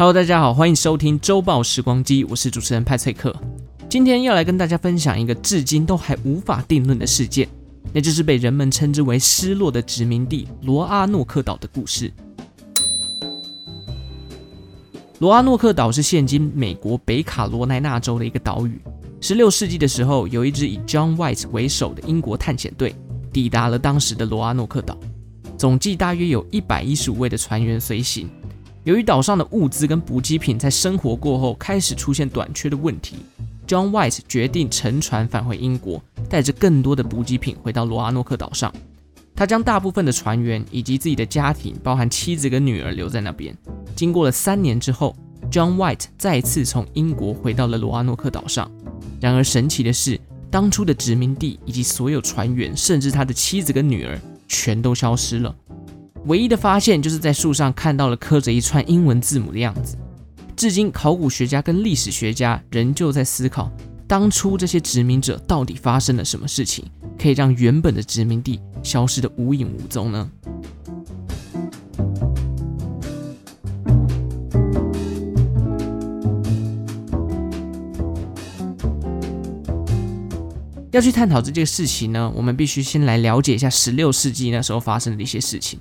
Hello，大家好，欢迎收听周报时光机，我是主持人派翠克。今天要来跟大家分享一个至今都还无法定论的事件，那就是被人们称之为失落的殖民地罗阿诺克岛的故事。罗阿诺克岛是现今美国北卡罗来纳州的一个岛屿。十六世纪的时候，有一支以 John White 为首的英国探险队抵达了当时的罗阿诺克岛，总计大约有一百一十五位的船员随行。由于岛上的物资跟补给品在生活过后开始出现短缺的问题，John White 决定乘船返回英国，带着更多的补给品回到罗阿诺克岛上。他将大部分的船员以及自己的家庭，包含妻子跟女儿留在那边。经过了三年之后，John White 再次从英国回到了罗阿诺克岛上。然而神奇的是，当初的殖民地以及所有船员，甚至他的妻子跟女儿，全都消失了。唯一的发现就是在树上看到了刻着一串英文字母的样子。至今，考古学家跟历史学家仍旧在思考，当初这些殖民者到底发生了什么事情，可以让原本的殖民地消失的无影无踪呢？要去探讨这件事情呢，我们必须先来了解一下十六世纪那时候发生的一些事情。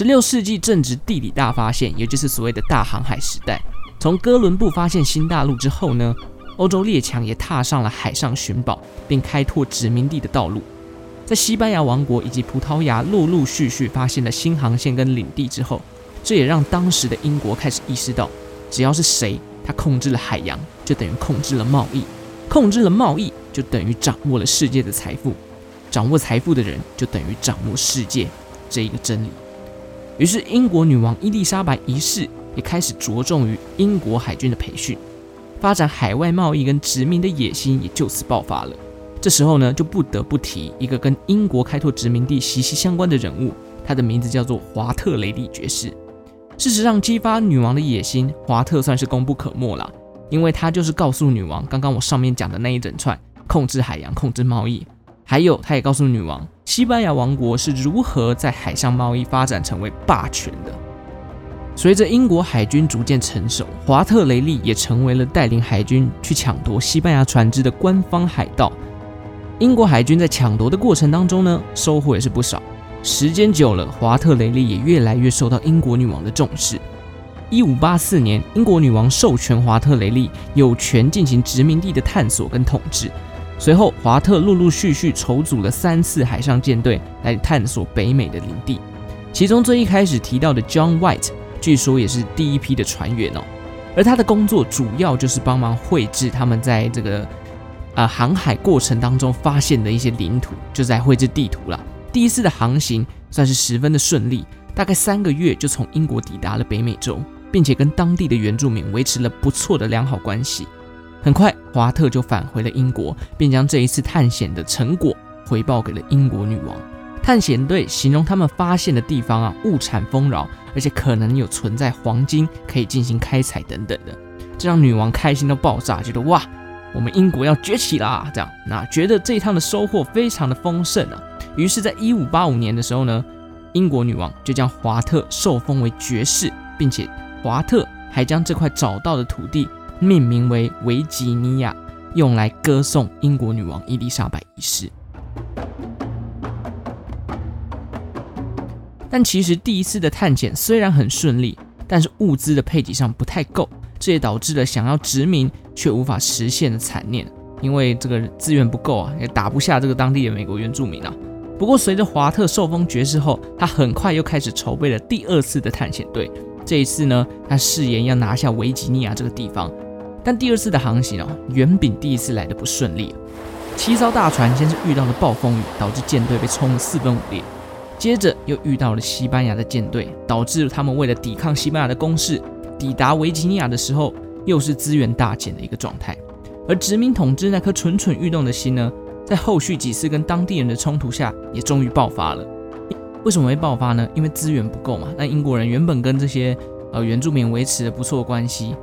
十六世纪正值地理大发现，也就是所谓的大航海时代。从哥伦布发现新大陆之后呢，欧洲列强也踏上了海上寻宝并开拓殖民地的道路。在西班牙王国以及葡萄牙陆陆续续发现了新航线跟领地之后，这也让当时的英国开始意识到，只要是谁他控制了海洋，就等于控制了贸易，控制了贸易就等于掌握了世界的财富，掌握财富的人就等于掌握世界这一个真理。于是，英国女王伊丽莎白一世也开始着重于英国海军的培训，发展海外贸易跟殖民的野心也就此爆发了。这时候呢，就不得不提一个跟英国开拓殖民地息息相关的人物，他的名字叫做华特雷利爵士。事实上，激发女王的野心，华特算是功不可没啦，因为他就是告诉女王，刚刚我上面讲的那一整串，控制海洋、控制贸易。还有，他也告诉女王，西班牙王国是如何在海上贸易发展成为霸权的。随着英国海军逐渐成熟，华特雷利也成为了带领海军去抢夺西班牙船只的官方海盗。英国海军在抢夺的过程当中呢，收获也是不少。时间久了，华特雷利也越来越受到英国女王的重视。一五八四年，英国女王授权华特雷利有权进行殖民地的探索跟统治。随后，华特陆陆续续筹组了三次海上舰队来探索北美的领地，其中最一开始提到的 John White，据说也是第一批的船员哦。而他的工作主要就是帮忙绘制他们在这个啊、呃、航海过程当中发现的一些领土，就在绘制地图了。第一次的航行算是十分的顺利，大概三个月就从英国抵达了北美洲，并且跟当地的原住民维持了不错的良好关系。很快，华特就返回了英国，并将这一次探险的成果回报给了英国女王。探险队形容他们发现的地方啊，物产丰饶，而且可能有存在黄金，可以进行开采等等的，这让女王开心到爆炸，觉得哇，我们英国要崛起啦！这样，那觉得这一趟的收获非常的丰盛啊。于是，在一五八五年的时候呢，英国女王就将华特受封为爵士，并且华特还将这块找到的土地。命名为维吉尼亚，用来歌颂英国女王伊丽莎白一世。但其实第一次的探险虽然很顺利，但是物资的配给上不太够，这也导致了想要殖民却无法实现的惨念。因为这个资源不够啊，也打不下这个当地的美国原住民啊。不过随着华特受封爵士后，他很快又开始筹备了第二次的探险队。这一次呢，他誓言要拿下维吉尼亚这个地方。但第二次的航行哦，远比第一次来的不顺利。七艘大船先是遇到了暴风雨，导致舰队被冲得四分五裂；接着又遇到了西班牙的舰队，导致他们为了抵抗西班牙的攻势，抵达维吉尼亚的时候又是资源大减的一个状态。而殖民统治那颗蠢蠢欲动的心呢，在后续几次跟当地人的冲突下，也终于爆发了。为什么会爆发呢？因为资源不够嘛。那英国人原本跟这些呃原住民维持的不错关系。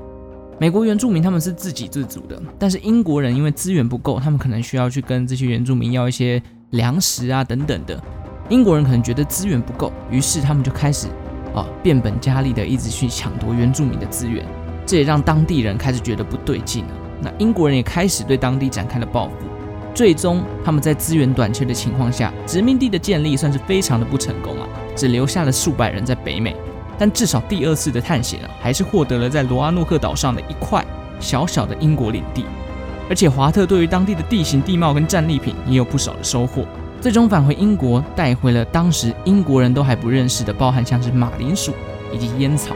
美国原住民他们是自给自足的，但是英国人因为资源不够，他们可能需要去跟这些原住民要一些粮食啊等等的。英国人可能觉得资源不够，于是他们就开始啊，变本加厉的一直去抢夺原住民的资源，这也让当地人开始觉得不对劲了。那英国人也开始对当地展开了报复。最终，他们在资源短缺的情况下，殖民地的建立算是非常的不成功啊，只留下了数百人在北美。但至少第二次的探险啊，还是获得了在罗阿诺克岛上的一块小小的英国领地。而且华特对于当地的地形地貌跟战利品也有不少的收获。最终返回英国，带回了当时英国人都还不认识的，包含像是马铃薯以及烟草。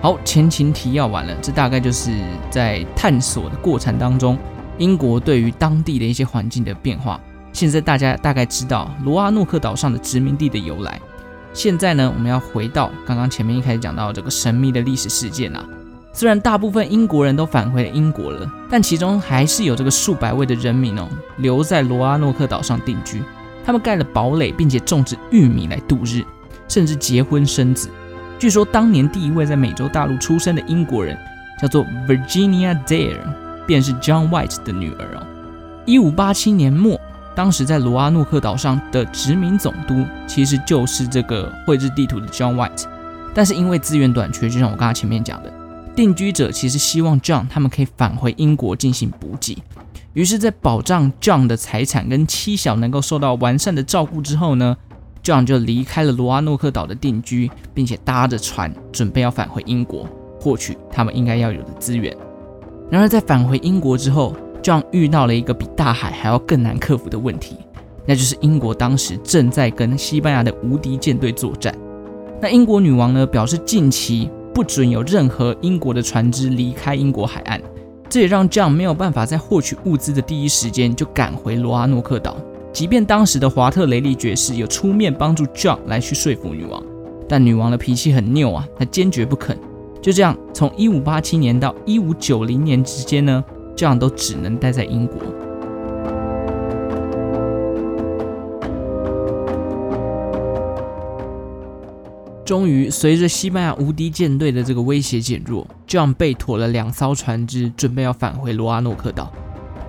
好，前情提要完了，这大概就是在探索的过程当中，英国对于当地的一些环境的变化。现在大家大概知道罗阿诺克岛上的殖民地的由来。现在呢，我们要回到刚刚前面一开始讲到这个神秘的历史事件啊。虽然大部分英国人都返回了英国了，但其中还是有这个数百位的人民哦，留在罗阿诺克岛上定居。他们盖了堡垒，并且种植玉米来度日，甚至结婚生子。据说当年第一位在美洲大陆出生的英国人叫做 Virginia Dare，便是 John White 的女儿哦。一五八七年末，当时在罗阿诺克岛上的殖民总督其实就是这个绘制地图的 John White，但是因为资源短缺，就像我刚才前面讲的，定居者其实希望 John 他们可以返回英国进行补给。于是，在保障 John 的财产跟妻小能够受到完善的照顾之后呢，John 就离开了罗阿诺克岛的定居，并且搭着船准备要返回英国，获取他们应该要有的资源。然而在返回英国之后，John 遇到了一个比大海还要更难克服的问题，那就是英国当时正在跟西班牙的无敌舰队作战。那英国女王呢，表示近期不准有任何英国的船只离开英国海岸，这也让 John 没有办法在获取物资的第一时间就赶回罗阿诺克岛。即便当时的华特雷利爵士有出面帮助 John 来去说服女王，但女王的脾气很拗啊，她坚决不肯。就这样，从一五八七年到一五九零年之间呢，John 都只能待在英国。终于，随着西班牙无敌舰队的这个威胁减弱，John 备妥了两艘船只，准备要返回罗阿诺克岛。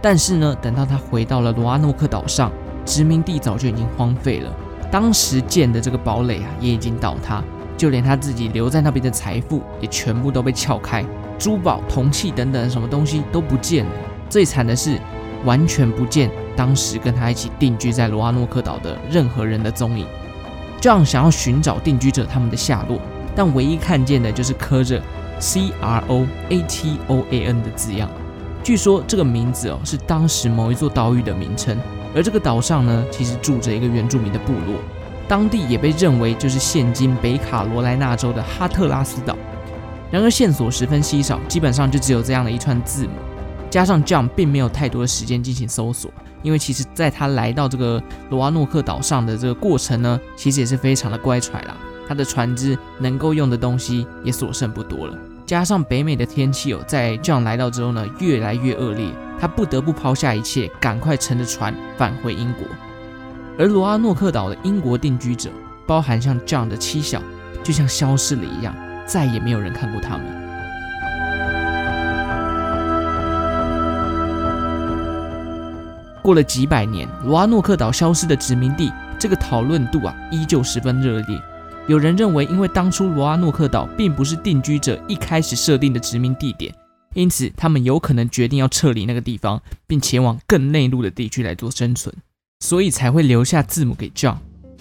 但是呢，等到他回到了罗阿诺克岛上，殖民地早就已经荒废了，当时建的这个堡垒啊也已经倒塌，就连他自己留在那边的财富也全部都被撬开，珠宝、铜器等等什么东西都不见了。最惨的是，完全不见当时跟他一起定居在罗阿诺克岛的任何人的踪影。John 想要寻找定居者他们的下落，但唯一看见的就是刻着 C R O A T O A N 的字样。据说这个名字哦是当时某一座岛屿的名称。而这个岛上呢，其实住着一个原住民的部落，当地也被认为就是现今北卡罗来纳州的哈特拉斯岛。然而线索十分稀少，基本上就只有这样的一串字母。加上 John 并没有太多的时间进行搜索，因为其实在他来到这个罗阿诺克岛上的这个过程呢，其实也是非常的乖舛啦。他的船只能够用的东西也所剩不多了。加上北美的天气哦，在 John 来到之后呢，越来越恶劣，他不得不抛下一切，赶快乘着船返回英国。而罗阿诺克岛的英国定居者，包含像 John 的妻小，就像消失了一样，再也没有人看过他们。过了几百年，罗阿诺克岛消失的殖民地，这个讨论度啊，依旧十分热烈。有人认为，因为当初罗阿诺克岛并不是定居者一开始设定的殖民地点，因此他们有可能决定要撤离那个地方，并前往更内陆的地区来做生存，所以才会留下字母给 John。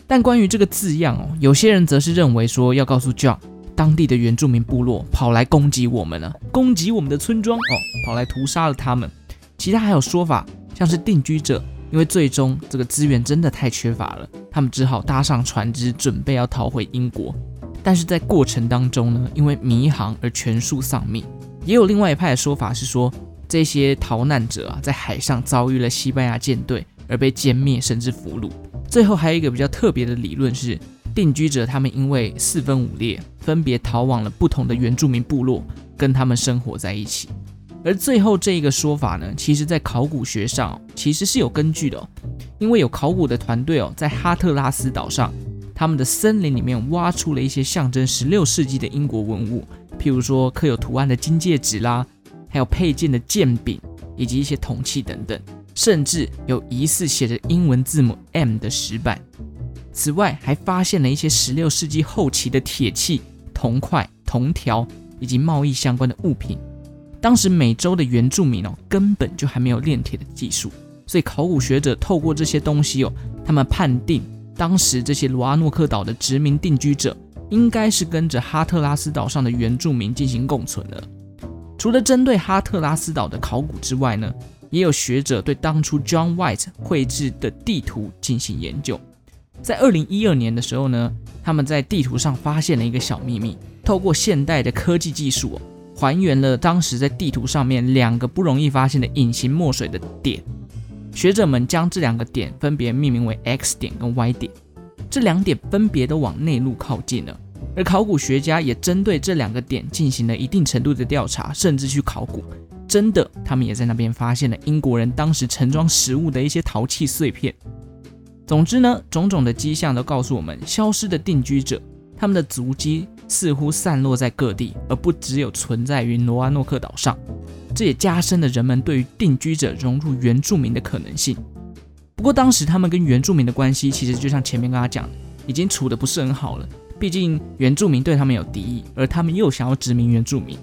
但关于这个字样哦，有些人则是认为说要告诉 John，当地的原住民部落跑来攻击我们了，攻击我们的村庄哦，跑来屠杀了他们。其他还有说法，像是定居者。因为最终这个资源真的太缺乏了，他们只好搭上船只，准备要逃回英国。但是在过程当中呢，因为迷航而全数丧命。也有另外一派的说法是说，这些逃难者啊，在海上遭遇了西班牙舰队而被歼灭甚至俘虏。最后还有一个比较特别的理论是，定居者他们因为四分五裂，分别逃往了不同的原住民部落，跟他们生活在一起。而最后这一个说法呢，其实在考古学上其实是有根据的，因为有考古的团队哦，在哈特拉斯岛上，他们的森林里面挖出了一些象征十六世纪的英国文物，譬如说刻有图案的金戒指啦，还有佩剑的剑柄，以及一些铜器等等。甚至有疑似写着英文字母 M 的石板。此外，还发现了一些十六世纪后期的铁器、铜块、铜条以及贸易相关的物品。当时美洲的原住民哦，根本就还没有炼铁的技术，所以考古学者透过这些东西哦，他们判定当时这些罗阿诺克岛的殖民定居者应该是跟着哈特拉斯岛上的原住民进行共存的。除了针对哈特拉斯岛的考古之外呢，也有学者对当初 John White 绘制的地图进行研究。在二零一二年的时候呢，他们在地图上发现了一个小秘密，透过现代的科技技术。还原了当时在地图上面两个不容易发现的隐形墨水的点，学者们将这两个点分别命名为 X 点跟 Y 点，这两点分别都往内陆靠近了。而考古学家也针对这两个点进行了一定程度的调查，甚至去考古，真的，他们也在那边发现了英国人当时盛装食物的一些陶器碎片。总之呢，种种的迹象都告诉我们，消失的定居者，他们的足迹。似乎散落在各地，而不只有存在于罗阿诺克岛上。这也加深了人们对于定居者融入原住民的可能性。不过，当时他们跟原住民的关系，其实就像前面跟他讲的，已经处得不是很好了。毕竟原住民对他们有敌意，而他们又想要殖民原住民。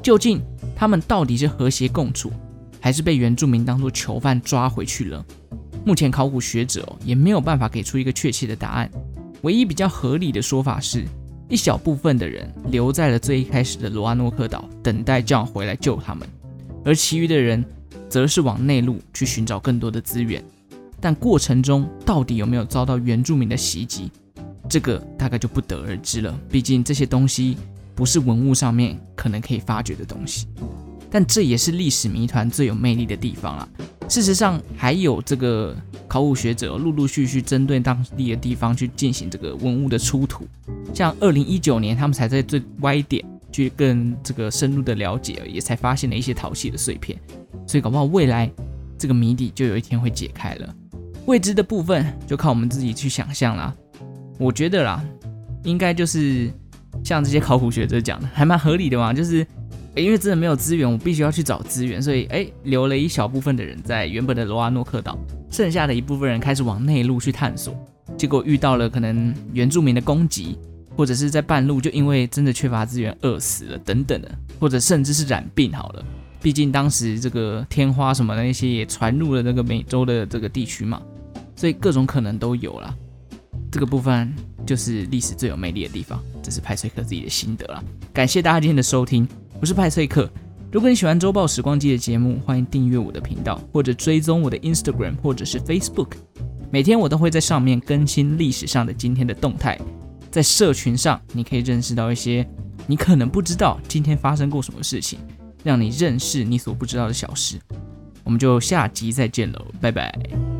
究竟他们到底是和谐共处，还是被原住民当作囚犯抓回去了？目前考古学者也没有办法给出一个确切的答案。唯一比较合理的说法是，一小部分的人留在了最一开始的罗阿诺克岛，等待 John 回来救他们，而其余的人则是往内陆去寻找更多的资源。但过程中到底有没有遭到原住民的袭击，这个大概就不得而知了。毕竟这些东西不是文物上面可能可以发掘的东西。但这也是历史谜团最有魅力的地方啊！事实上，还有这个考古学者陆陆续续针对当地的地方去进行这个文物的出土，像二零一九年，他们才在最歪点去更这个深入的了解，也才发现了一些陶器的碎片。所以搞不好未来这个谜底就有一天会解开了。未知的部分就靠我们自己去想象啦。我觉得啦，应该就是像这些考古学者讲的，还蛮合理的嘛，就是。因为真的没有资源，我必须要去找资源，所以哎，留了一小部分的人在原本的罗阿诺克岛，剩下的一部分人开始往内陆去探索，结果遇到了可能原住民的攻击，或者是在半路就因为真的缺乏资源饿死了等等的，或者甚至是染病好了。毕竟当时这个天花什么的那些也传入了那个美洲的这个地区嘛，所以各种可能都有了。这个部分就是历史最有魅力的地方，这是派翠克自己的心得了。感谢大家今天的收听。我是派翠克。如果你喜欢《周报时光机》的节目，欢迎订阅我的频道，或者追踪我的 Instagram 或者是 Facebook。每天我都会在上面更新历史上的今天的动态。在社群上，你可以认识到一些你可能不知道今天发生过什么事情，让你认识你所不知道的小事。我们就下集再见喽，拜拜。